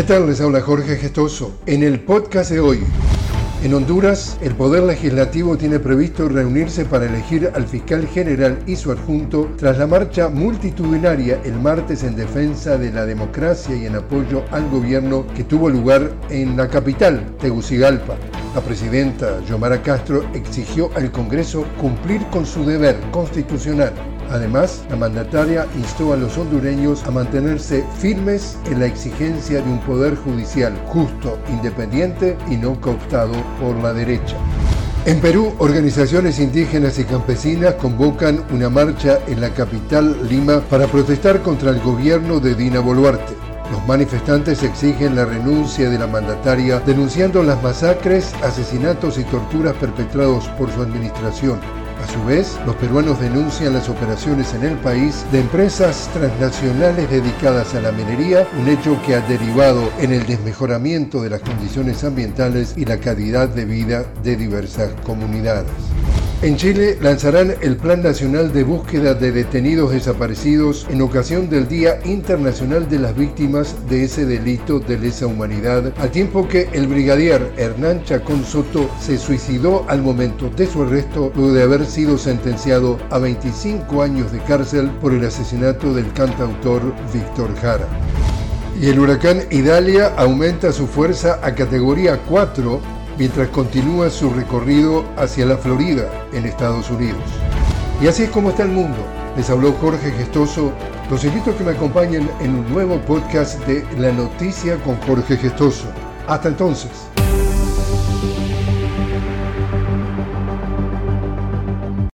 ¿Qué tal? Les habla Jorge Gestoso. En el podcast de hoy, en Honduras, el Poder Legislativo tiene previsto reunirse para elegir al fiscal general y su adjunto tras la marcha multitudinaria el martes en defensa de la democracia y en apoyo al gobierno que tuvo lugar en la capital, Tegucigalpa. La presidenta Yomara Castro exigió al Congreso cumplir con su deber constitucional Además, la mandataria instó a los hondureños a mantenerse firmes en la exigencia de un poder judicial justo, independiente y no cooptado por la derecha. En Perú, organizaciones indígenas y campesinas convocan una marcha en la capital Lima para protestar contra el gobierno de Dina Boluarte. Los manifestantes exigen la renuncia de la mandataria, denunciando las masacres, asesinatos y torturas perpetrados por su administración. A su vez, los peruanos denuncian las operaciones en el país de empresas transnacionales dedicadas a la minería, un hecho que ha derivado en el desmejoramiento de las condiciones ambientales y la calidad de vida de diversas comunidades. En Chile lanzarán el Plan Nacional de Búsqueda de Detenidos Desaparecidos en ocasión del Día Internacional de las Víctimas de ese delito de lesa humanidad, al tiempo que el brigadier Hernán Chacón Soto se suicidó al momento de su arresto luego de haber sido sentenciado a 25 años de cárcel por el asesinato del cantautor Víctor Jara. Y el huracán Idalia aumenta su fuerza a categoría 4 mientras continúa su recorrido hacia la Florida, en Estados Unidos. Y así es como está el mundo. Les habló Jorge Gestoso. Los invito a que me acompañen en un nuevo podcast de La Noticia con Jorge Gestoso. Hasta entonces.